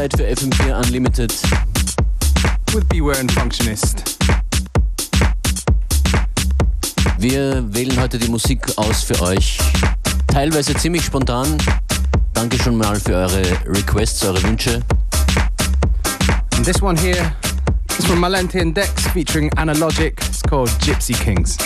Zeit für FM4 Unlimited. With Beware and Functionist. Wir wählen heute die Musik aus für euch. Teilweise ziemlich spontan. Danke schon mal für eure Requests, eure Wünsche. And this one here is from Malente and Dex featuring Analogic. It's called Gypsy Kings.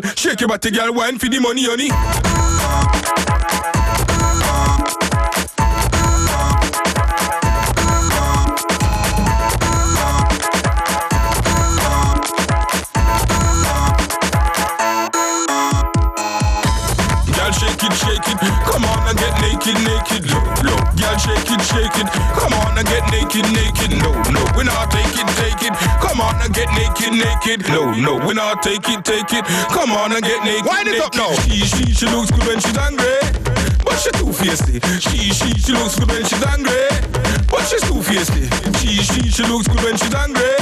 girl. Shake your body, girl. Wine for the money, honey. Girl, shake it, shake it. Come on and get naked, naked. Look, look, girl, shake it, shake it. Come on now get naked, naked. No, no, we not take it, take it. Come on and get naked, naked. No, no, we not take it, take it. Come on and get naked. Wind it naked. up now. She, she, she looks good when she's angry, but she too feisty. She, she, she looks good when she's angry, but she's too feisty. She, she, she looks good when she's angry,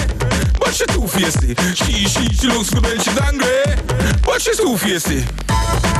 but she's too feisty. She, she, she looks good when she's angry, but she's too feisty.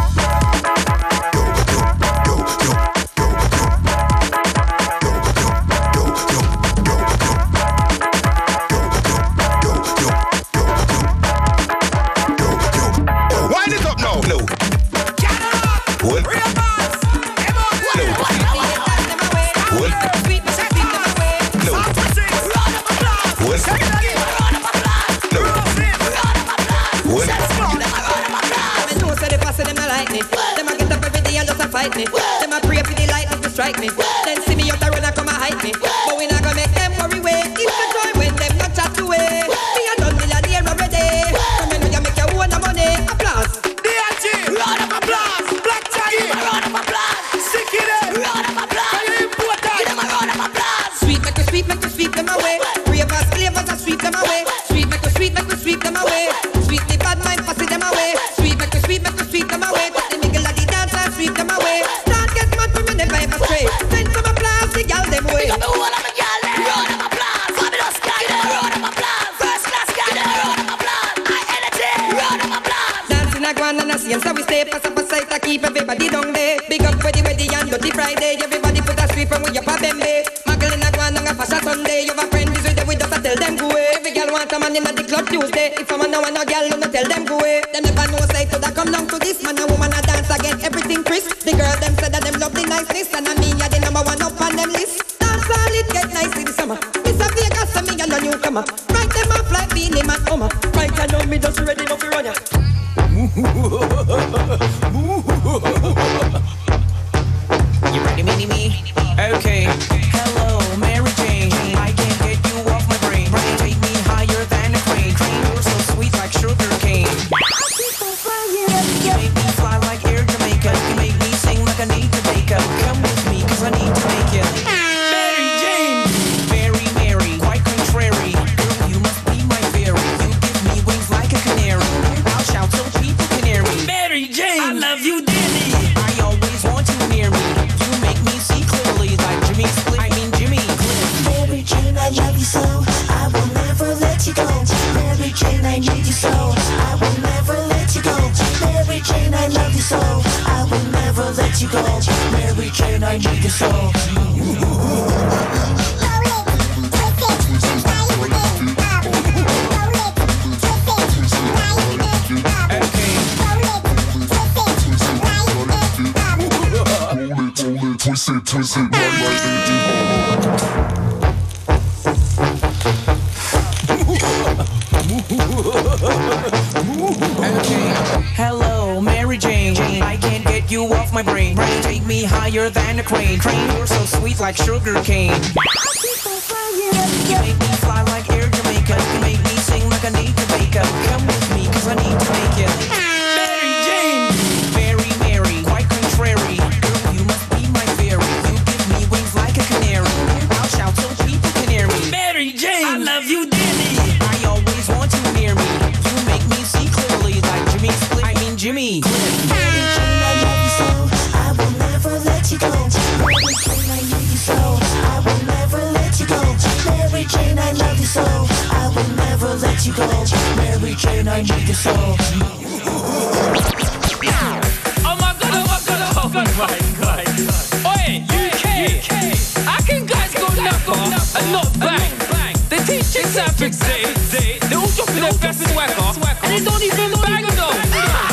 me. Mary Jane, I love you so. I will never let you go. Mary Jane, I need you so. Oh my god, oh my god, oh my god. Oh my god. Oi, UK. UK. How can guys go number and not bang? They teach in South Africa, they all drop their best swagger, and they don't even bang though.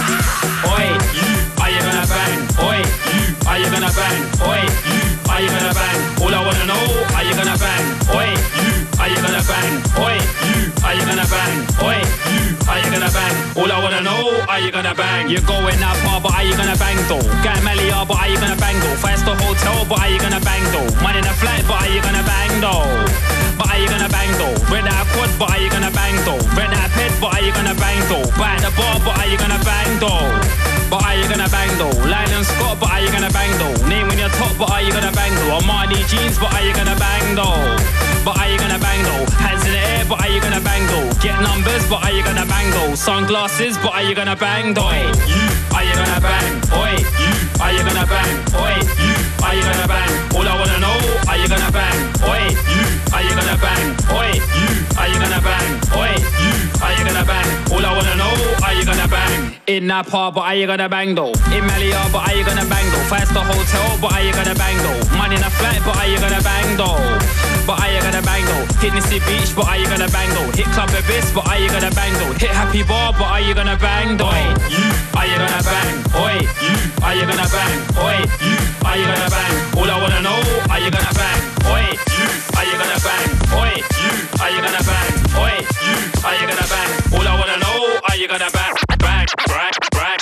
Oi, you, are you gonna bang? Oi, you, are you gonna bang? Oi, you, are you gonna bang? All I wanna know, are you gonna bang? Oi, you, are you gonna bang? Oi, you, are you gonna bang? Oi, you, are you gonna bang? All I wanna know, are you gonna bang? You're going out far, but are you gonna bang though? Get Malia, but are you gonna bang though? Fast the hotel, but are you gonna bang though? Money in a flight, but are you gonna bang though? But are you gonna bang though? Rent that quad, but are you gonna bang though? Rent that pet, but are you gonna bang though? Buy the bar, but are you gonna bang though? But are you gonna bang though? Lyle & Scott, but are you gonna bang though? Name when you're top, but are you gonna bang though? Armani jeans, but are you gonna bang though? But are you gonna bang though? Hands in the air, but are you gonna bang though? Get numbers, but are you gonna bang though? Sunglasses, but are you gonna bang though? You, are you gonna bang? Oi, you, are you gonna bang? Oi, you, are you gonna bang? All I wanna know, are you gonna bang? Oi, you, are you gonna bang? Oi, you, are you gonna bang? In part, but are you gonna bang though? In Malia, but are you gonna bang though? Five star hotel, but are you gonna bang though? Money in a flight, but are you gonna bang though? But are you gonna bang though? Hit Nissi Beach, but are you gonna bang though? Hit Club Abyss, but are you gonna bang though? Hit Happy Bar, but are you gonna bang though? You, are you gonna bang? Oi, you, are you gonna bang? Oi, you, are you gonna bang? All I wanna know, are you gonna bang? Oi, you, are you gonna bang? Oi, you, are you gonna bang? Oi, you, are you gonna bang? All I wanna know, are you gonna bang? Brian, Brian,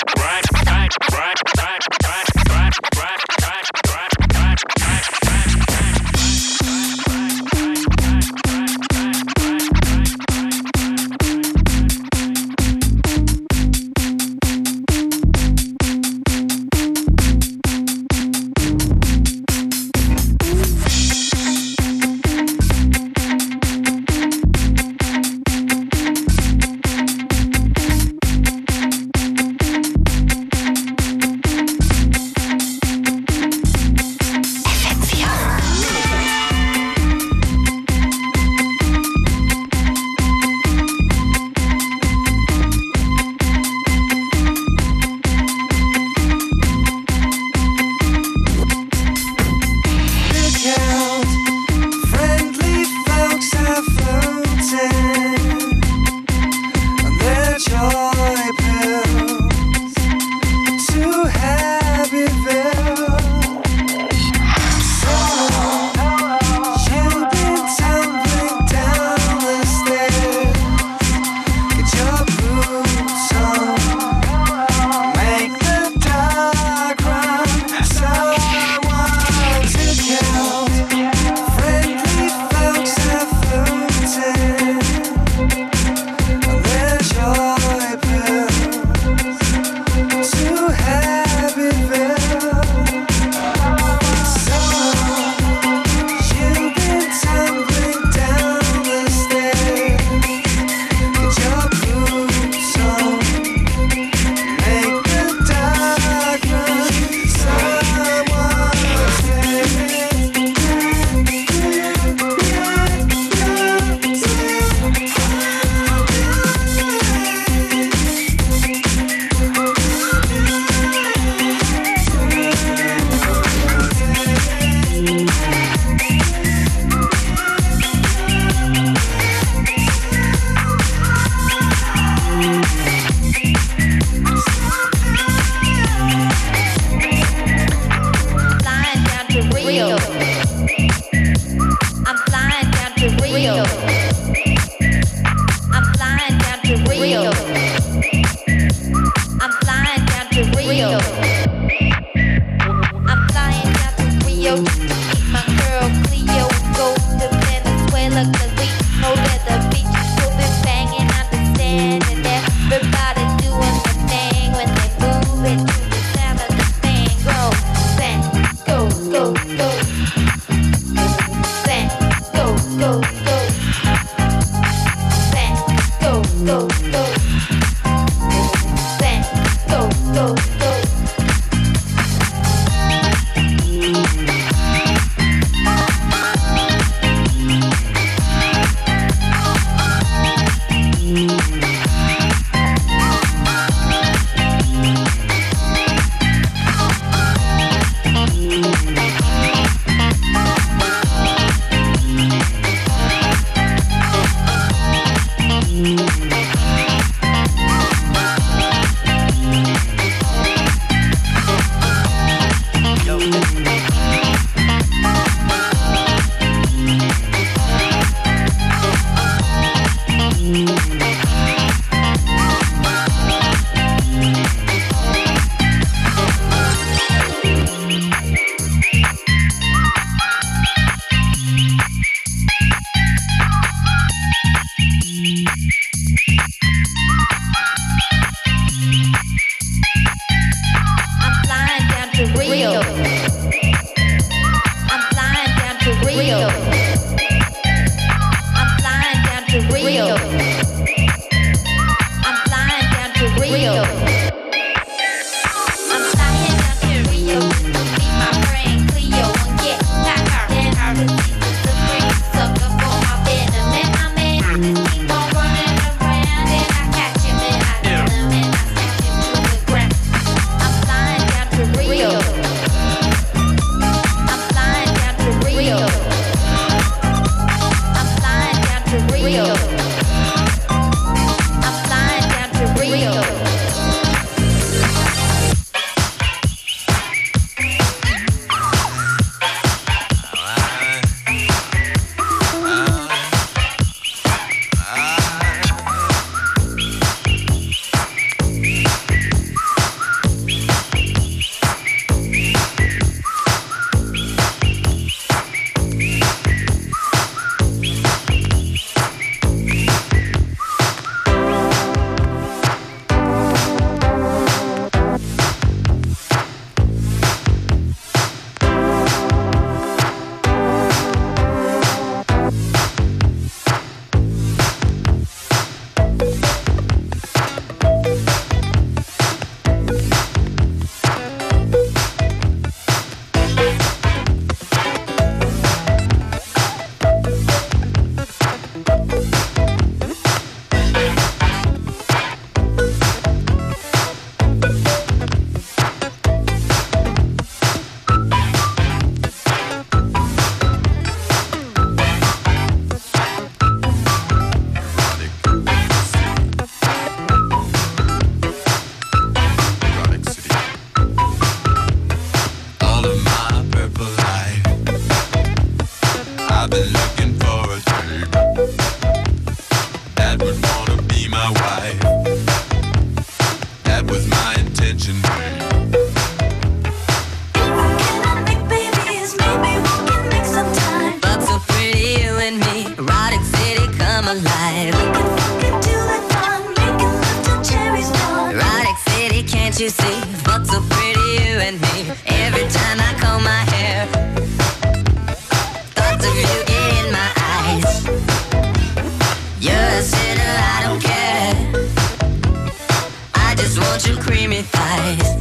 you see, but so pretty you and me. Every time I comb my hair, thoughts of you get in my eyes. You're a sinner, I don't care. I just want your creamy thighs.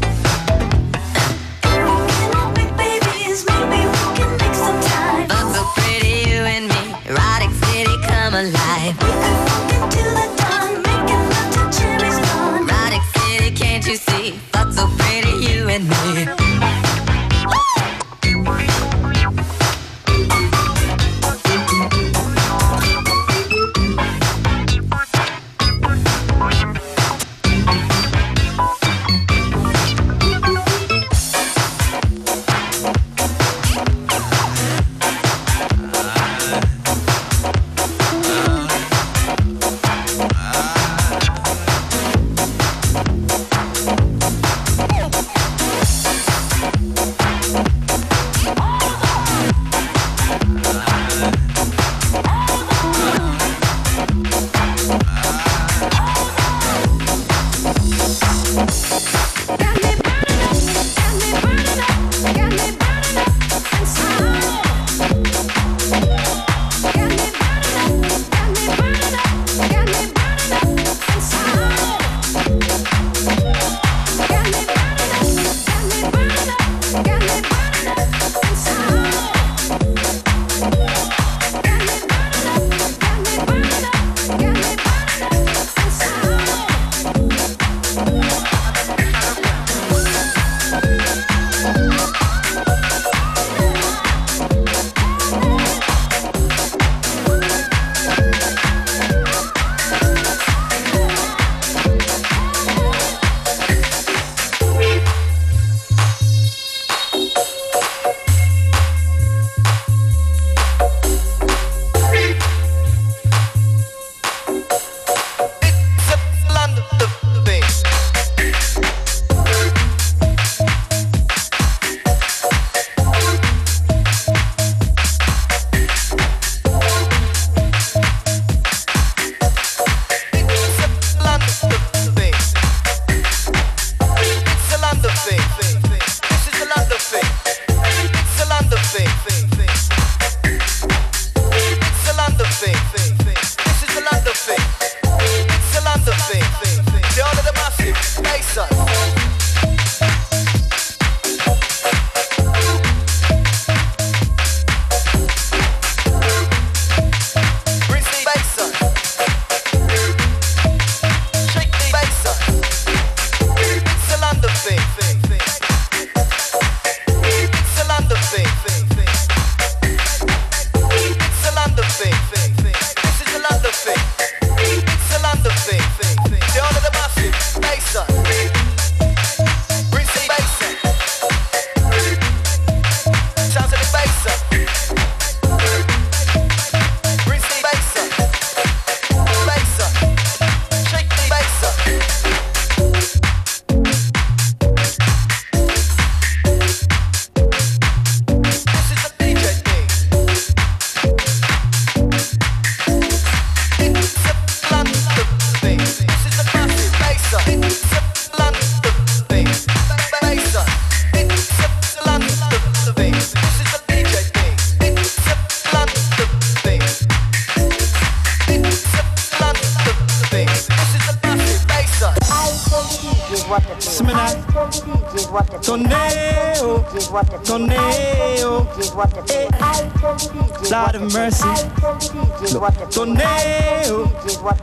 Tonel,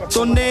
tonel. Oh.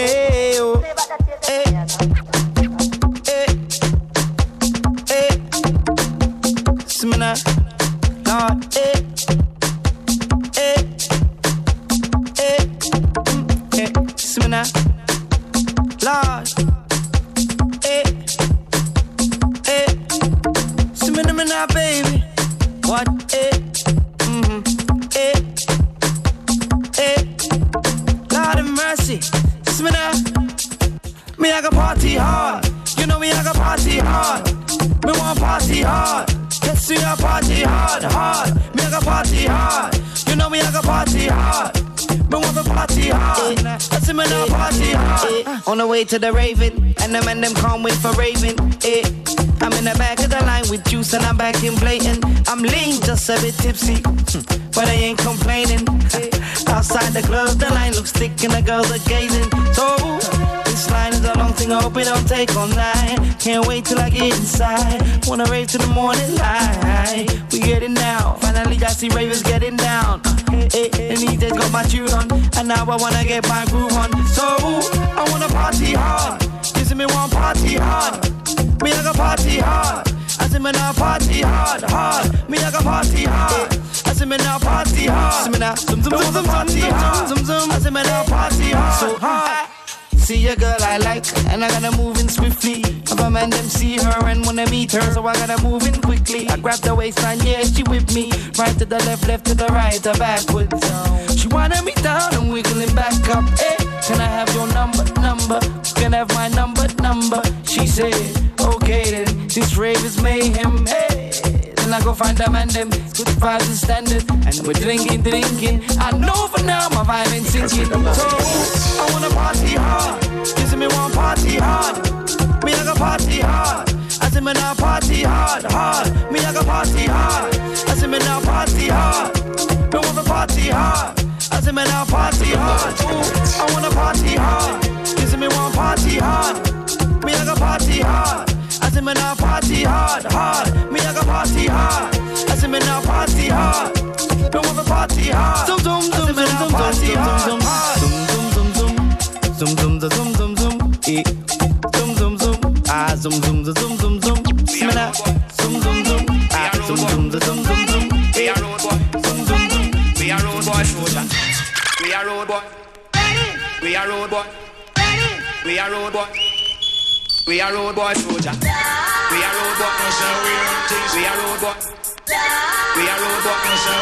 To the Raven, and them and them can't wait for Raven. Eh. I'm in the back of the line with juice and I'm back in blatant. I'm lean, just a bit tipsy, but I ain't complaining. Outside the club, the line looks thick and the girls are gazing. So this line is a long thing, I hope it don't take all night. Can't wait till I get inside. Wanna rave to the morning light. We getting down. Finally, I see ravers getting down. Uh, eh, eh, and he just got my tune on, and now I wanna get my groove on. So I wanna party hard. You see me want party hard. Me I got party hard. I say me now party hard, hard. Me I got party hard. I say me now party hard. See me now zoom zoom zoom zoom party hard. Zoom zoom. I say me now party hard. See a girl I like, and I gotta move in swiftly. If a man them see her and wanna meet her, so I gotta move in quickly. I grab the waistline, yeah, she with me. Right to the left, left to the right, or backwards. She wanted me down and wiggling back up. Hey, can I have your number, number? Can I have my number, number? She said, okay then. This rave is mayhem. Hey. Then I go find them and them good vibes and standard. And we're drinking, drinking. I know for now my vibe ain't sinking. So I wanna party hard. You see me want party hard. Me I got party hard. I say me now party hard, hard. Me I got party hard. I say me now party hard. Me want to party hard. I say me now party hard. Ooh, I wanna party hard. You see me want party hard. Me I got party hard. I say me now party hard, hard. Me I got party hard. I say me now party hard. Me want to party hard. Zoom zoom zoom zoom zoom party hard. Zoom zoom zoom zoom zoom zoom zoom zoom zoom eh. Zoom zoom zoom ah zoom zoom zoom zoom zoom zoom. See me now zoom zoom zoom ah zoom zoom zoom zoom zoom zoom. We are road boy. Zoom zoom zoom. We are road boy soldier. We are road boy. We are road boy. We are road boy. We are road boy soldier. We are road boy. Show we are road boy. We are road boy. No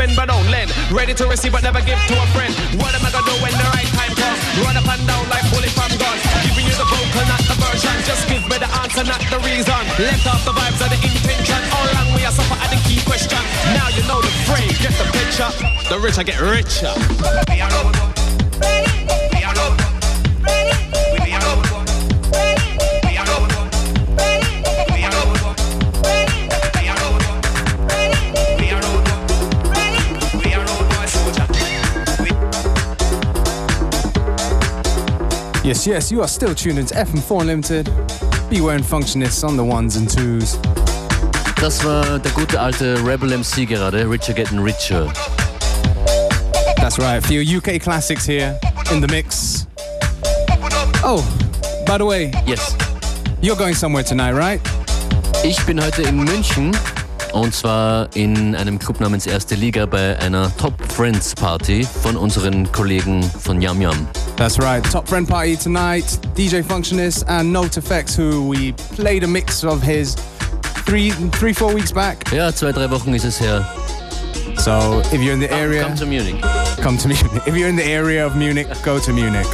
spend but don't lend. Ready to receive but never give to a friend. What am I gonna do when the right time comes? Run up and down like bullet from gun. Giving you the vocal, not the version. Just give me the answer, not the reason. Left off the vibes of the intention. All along we are suffer at the key question. Now you know the phrase, get the picture. The rich I get richer. Yes, yes, you are still tuned into FM4 Unlimited. Beware and Functionists on the ones and twos. Das war der gute alte Rebel MC gerade, Richer Getting Richer. That's right, a few UK classics here in the mix. Oh, by the way, Yes. you're going somewhere tonight, right? Ich bin heute in München und zwar in einem Club namens Erste Liga bei einer Top Friends Party von unseren Kollegen von Yam Yam. That's right, Top Friend Party tonight. DJ Functionist and Note Effects, who we played a mix of his three, three, four weeks back. Ja, zwei, drei Wochen ist es her. So if you're in the area, Come to Munich. come to Munich. If you're in the area of Munich, go to Munich.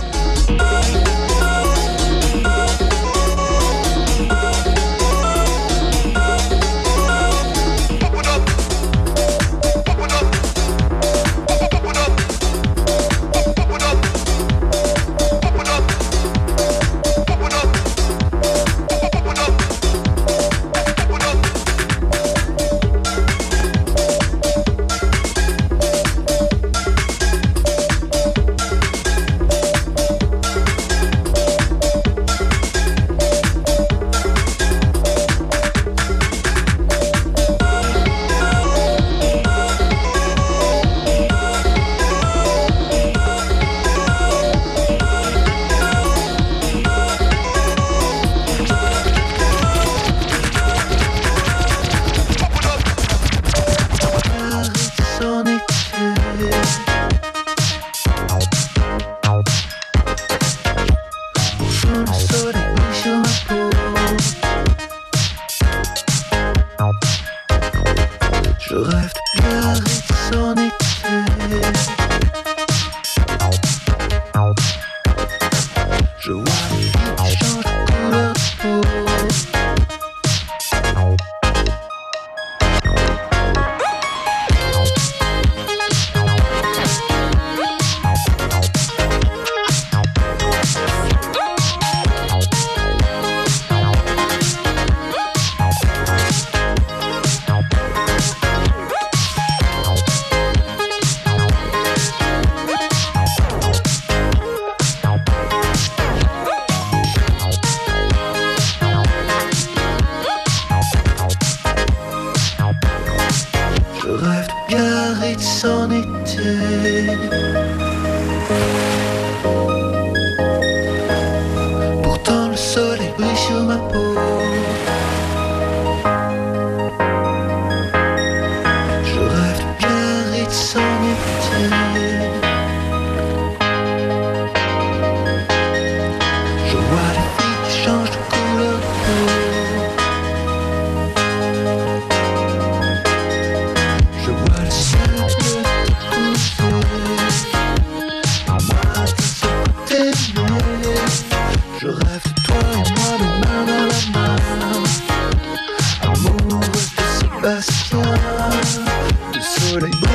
passion de soleil.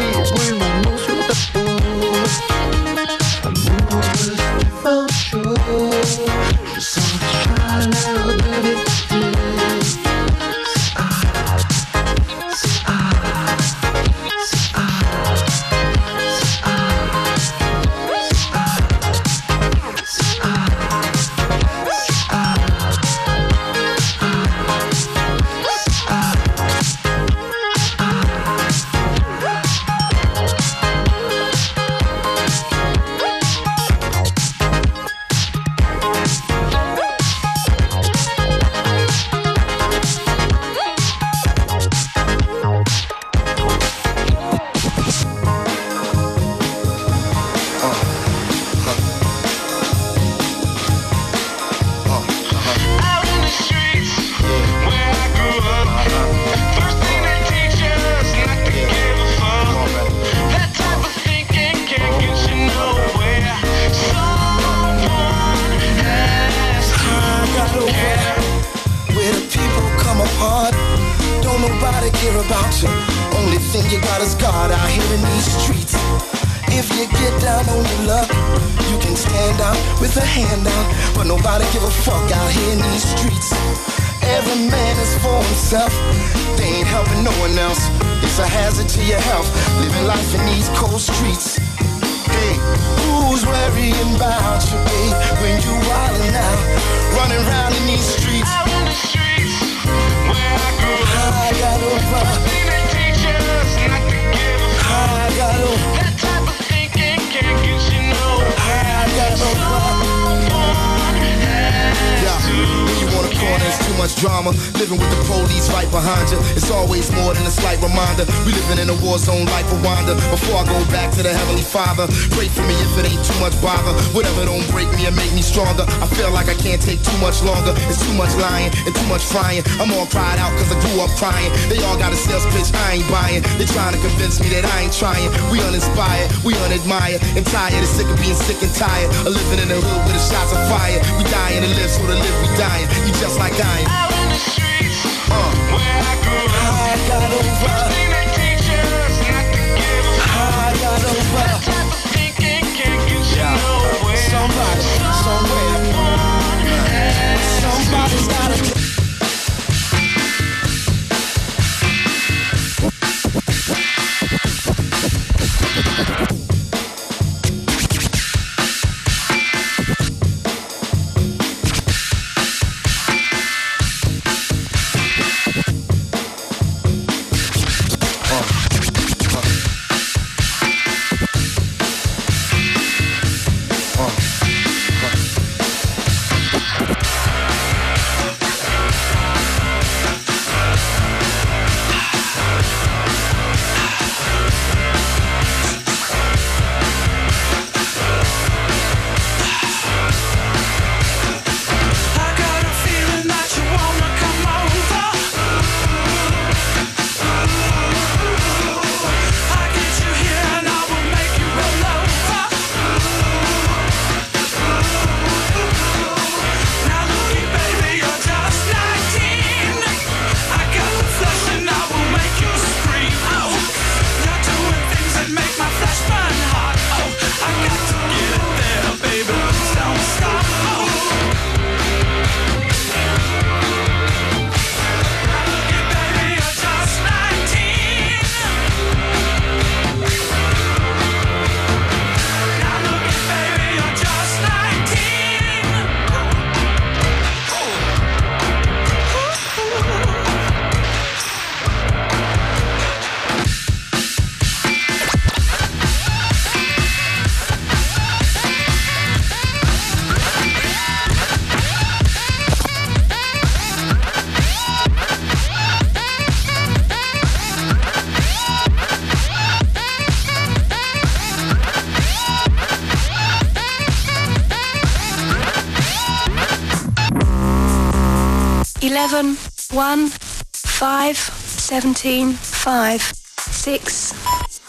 With out, but nobody give a fuck out here in these streets. Every man is for himself. They ain't helping no one else. It's a hazard to your health, living life in these cold streets. Hey, who's worrying about you, babe, when you wildin' out, running around in these streets? Out in the streets, where I grew up. I got no problem. They teach us not to give a fuck. I got no That type of thinking can't get you nowhere. I got no when much drama. Living with the police right behind you. It's always more than a slight reminder. We living in a war zone like Rwanda. Before I go back to the Heavenly Father, pray for me if it ain't too much bother. Whatever don't break me and make me stronger. I feel like I can't take too much longer. It's too much lying and too much crying. I'm all cried out cause I grew up crying. They all got a sales pitch I ain't buying. They trying to convince me that I ain't trying. We uninspired, we unadmired, and tired and sick of being sick and tired. Of living in the hood with the shots of fire. We dying to live, so to live we dying. You just like I Somebody, somewhere. 17, 5, 6.